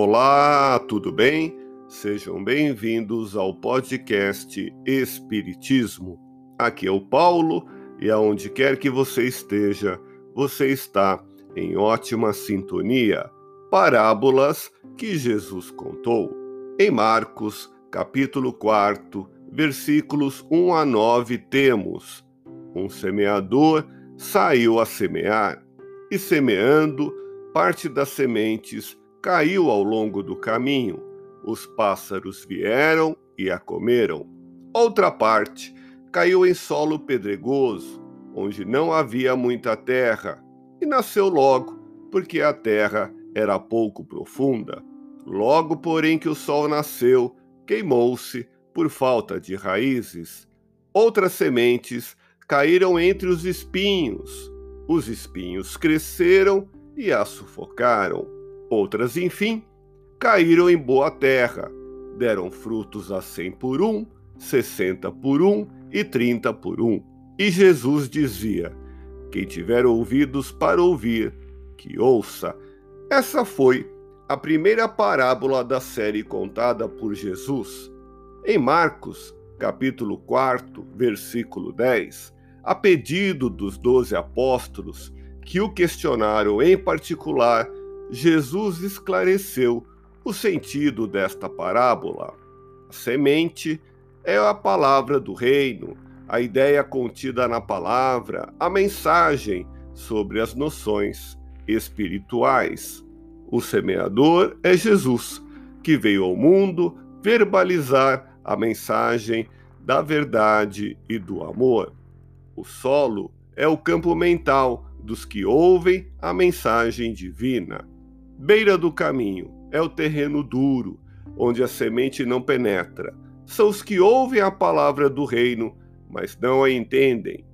Olá, tudo bem? Sejam bem-vindos ao podcast Espiritismo. Aqui é o Paulo e aonde quer que você esteja, você está em ótima sintonia. Parábolas que Jesus contou. Em Marcos, capítulo 4, versículos 1 a 9, temos: Um semeador saiu a semear, e semeando, parte das sementes caiu ao longo do caminho. Os pássaros vieram e a comeram. Outra parte caiu em solo pedregoso, onde não havia muita terra, e nasceu logo, porque a terra era pouco profunda. Logo, porém, que o sol nasceu, queimou-se por falta de raízes. Outras sementes caíram entre os espinhos. Os espinhos cresceram e a sufocaram. Outras, enfim, caíram em boa terra, deram frutos a cem por um, sessenta por um e trinta por um. E Jesus dizia: Quem tiver ouvidos para ouvir, que ouça. Essa foi a primeira parábola da série contada por Jesus. Em Marcos, capítulo 4, versículo 10, a pedido dos doze apóstolos que o questionaram em particular Jesus esclareceu o sentido desta parábola. A semente é a palavra do reino, a ideia contida na palavra, a mensagem sobre as noções espirituais. O semeador é Jesus, que veio ao mundo verbalizar a mensagem da verdade e do amor. O solo é o campo mental dos que ouvem a mensagem divina. Beira do caminho é o terreno duro, onde a semente não penetra. São os que ouvem a palavra do reino, mas não a entendem.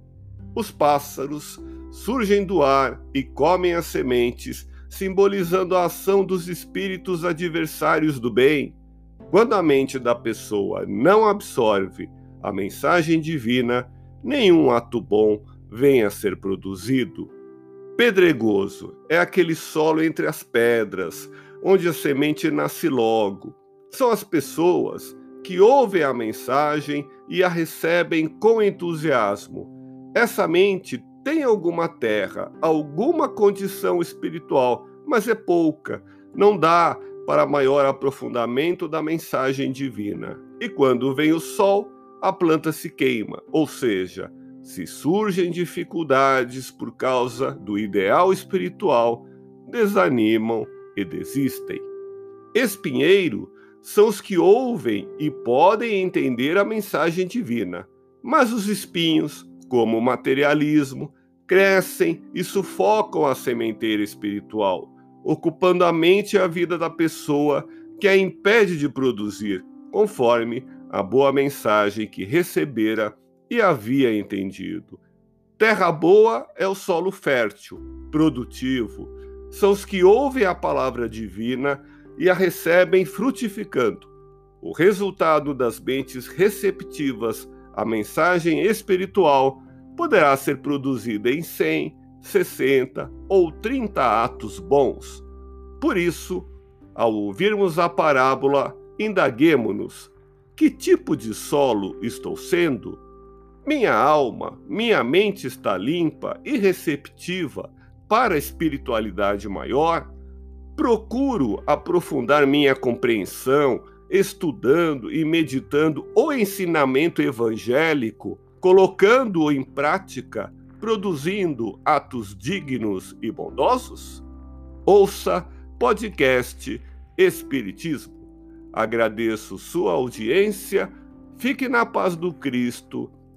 Os pássaros surgem do ar e comem as sementes, simbolizando a ação dos espíritos adversários do bem. Quando a mente da pessoa não absorve a mensagem divina, nenhum ato bom vem a ser produzido. Pedregoso é aquele solo entre as pedras, onde a semente nasce logo. São as pessoas que ouvem a mensagem e a recebem com entusiasmo. Essa mente tem alguma terra, alguma condição espiritual, mas é pouca, não dá para maior aprofundamento da mensagem divina. E quando vem o sol, a planta se queima, ou seja, se surgem dificuldades por causa do ideal espiritual, desanimam e desistem. Espinheiro são os que ouvem e podem entender a mensagem divina, mas os espinhos, como o materialismo, crescem e sufocam a sementeira espiritual, ocupando a mente e a vida da pessoa que a impede de produzir, conforme a boa mensagem que recebera e havia entendido. Terra boa é o solo fértil, produtivo. São os que ouvem a palavra divina e a recebem frutificando. O resultado das mentes receptivas à mensagem espiritual poderá ser produzido em 100, 60 ou 30 atos bons. Por isso, ao ouvirmos a parábola, indaguemo-nos: que tipo de solo estou sendo? Minha alma, minha mente está limpa e receptiva para a espiritualidade maior? Procuro aprofundar minha compreensão, estudando e meditando o ensinamento evangélico, colocando-o em prática, produzindo atos dignos e bondosos? Ouça podcast Espiritismo. Agradeço sua audiência. Fique na paz do Cristo